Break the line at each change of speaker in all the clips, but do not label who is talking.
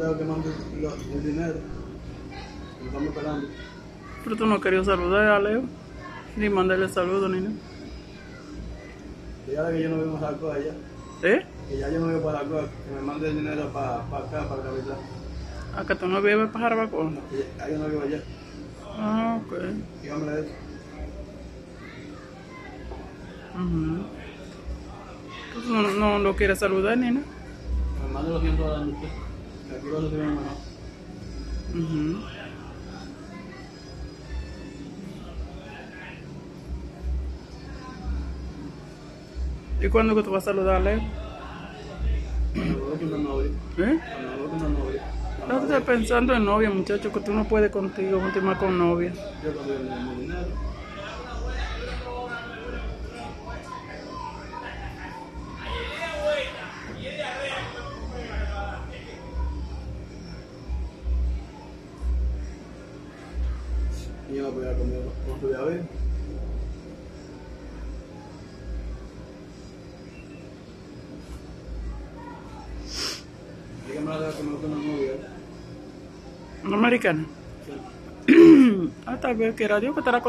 dejo que mande el dinero. Lo estamos esperando.
Pero tú no querías saludar a Leo. Ni mandarle saludos ni nada.
Y ahora que yo no vivo en Jaracoa allá,
¿Eh?
que ya yo no vivo para Jaracoa, que me mande el dinero para acá, para la capital.
Acá tú no vives para Jarabacoa.
Que ya- ya yo no vivo allá.
Ah, ok.
Dígame eso.
Ujú. Tú no, no lo quieres saludar ni nada.
Que me mande los 100 dólares usted.
¿Y cuándo que tú vas a saludar a Leo?
Cuando me voy con una novia.
¿Eh? No estás pensando en novia, muchacho, que tú no puedes contigo continuar con novia.
Yo con una novia.
¿Una americana? ah, tal vez quiera Dios que te la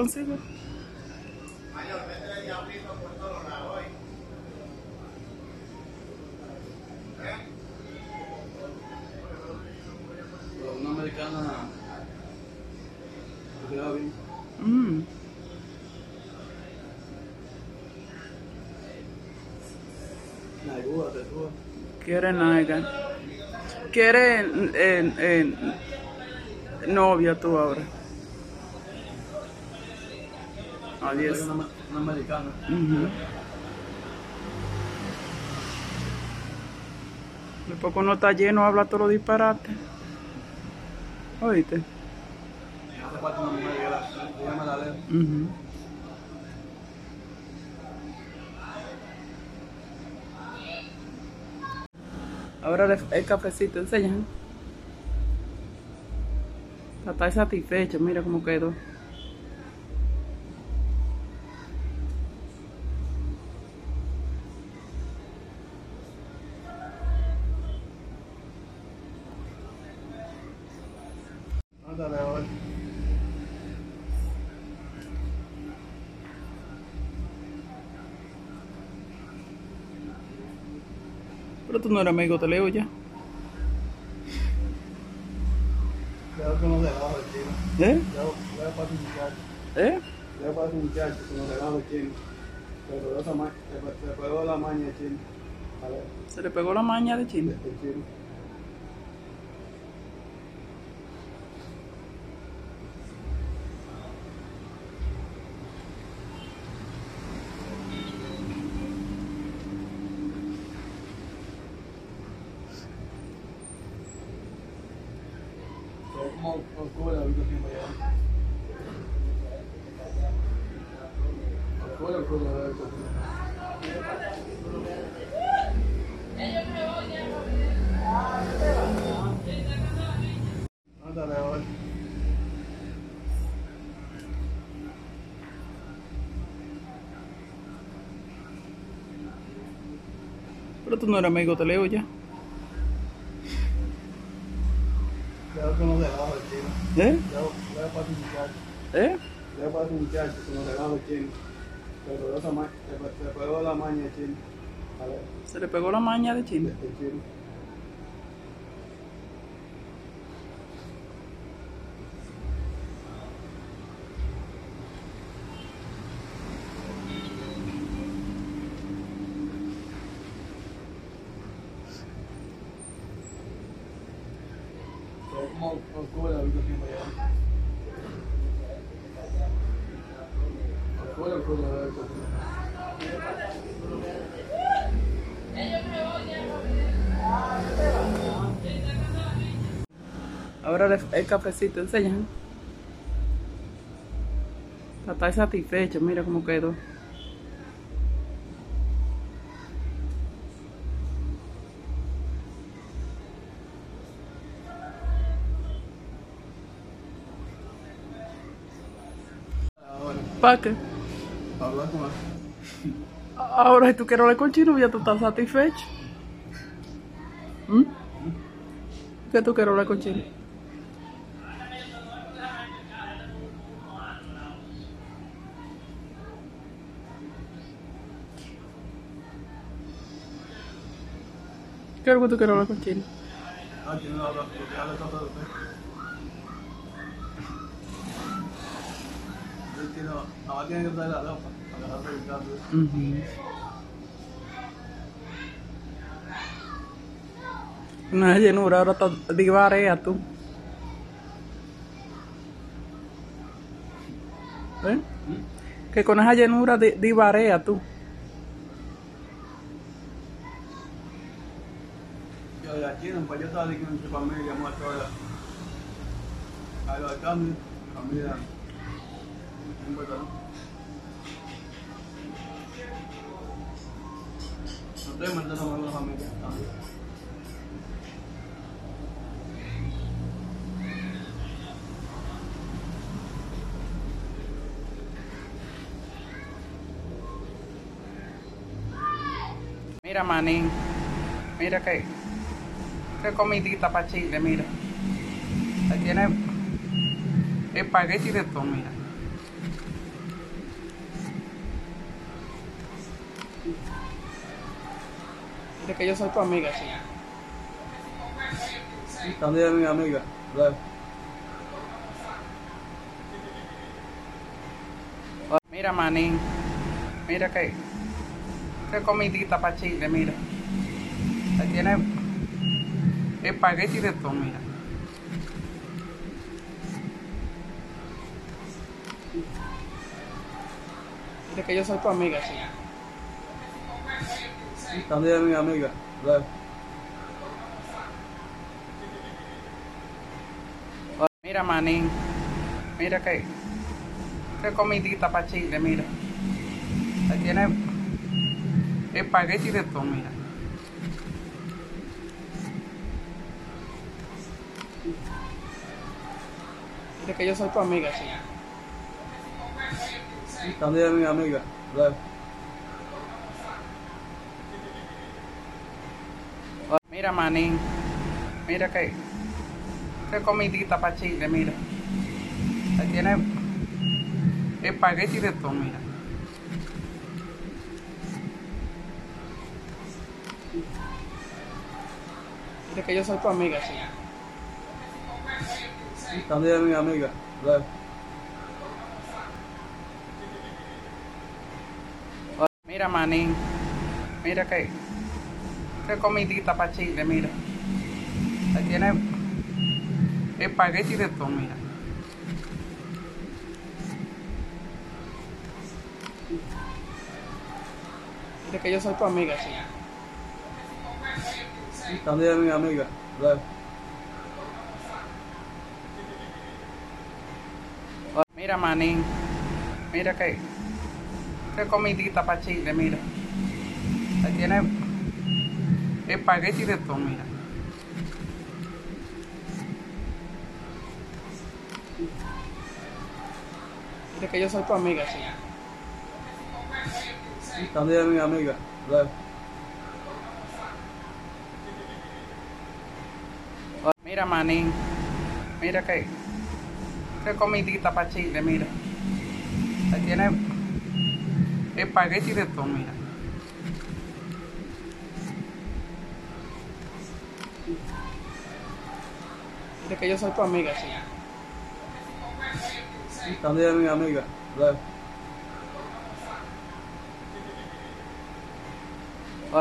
Quiere naiga. Quiere eh, eh, novia tú ahora. Adiós.
Una, una americana.
Ujú. Después cuando está lleno habla todo disparate. Oíste.
Me hace falta una mujer que la, que me la leo.
Ujú. Ahora el cafecito, enseñan. Está satisfecho, mira cómo quedó. Pero tú no eres amigo de Leo ya.
Creo que unos regalos de chino.
¿Eh?
Ya voy a pasar un muchacho.
¿Eh?
Ya voy a pasar un muchacho chinos. Se pegó esa ma- se se pegó la maña de chino.
Se le pegó la maña de
de,
China.
de chino. Oscura la habitación para allá. Oscura, oscura la habitación. Ándale, ahora.
Pero tú no eres amigo de Leo ya. ¿Eh?
Muchacho.
¿Eh?
Muchacho con los chinos. Se se pegó la maña de chino.
Se le pegó la maña de
de,
China.
de chino. Pero como oscura la habitación para allá. Oscura, oscura la habitación.
Ahora el cafecito, enseñan. Está satisfecho, mira cómo quedó. ¿Para qué?
para hablar con él.
Ahora si tú quieres hablar con Chino, ya tú estás satisfecho. ¿Mm? ¿Qué tú quieres hablar con Chile? ¿Qué es lo que tú quieres hablar con Chile?
Ah, tiene la otra, porque habla todo de tiene, ahora tiene que traer la ropa, para dejar el cambio.
Ujú. Una llenura, ahora está divarea tú. ¿Eh? Que con esa llenura di- divarea tú.
Yo de aquí, pues yo estaba aquí con su familia, muerto ahora. A los cambios, familia.
Mira, manín. Mira que. Qué comidita para Chile, mira. Ahí tiene espagueti de todo, mira. Que yo soy tu amiga, sí.
También mi amiga.
Mira, manín. Mira que. Qué comidita para Chile, mira. Ahí tiene espagueti de todo, mira. Mira que yo soy tu amiga, sí.
También mi amiga.
Mira, manín. Mira que. Qué comidita para Chile, mira. Ahí tiene espagueti de todo, mira. Mira que yo soy tu amiga, sí.
También mi amiga. ¿verdad?
Mira, manín. Mira que. Qué comidita para Chile, mira. Ahí tiene espagueti de todo, mira. Mira que yo soy tu amiga, sí.
También mi amiga.
Mira, manín. Mira que. Qué comidita para Chile, mira. Ahí tiene espagueti de todo, mira. Que yo soy tu amiga, sí.
También mi amiga.
Mira, manín. Mira que. Qué comidita para Chile, mira. Ahí tiene espagueti de todo, mira. Mira que yo soy tu amiga, sí.
También mi amiga.
Mira, manín. Mira que. Qué comidita para Chile, mira. Ahí tiene espagueti de todo, mira. Mira que yo soy tu amiga, sí.
También mi amiga. ¿verdad?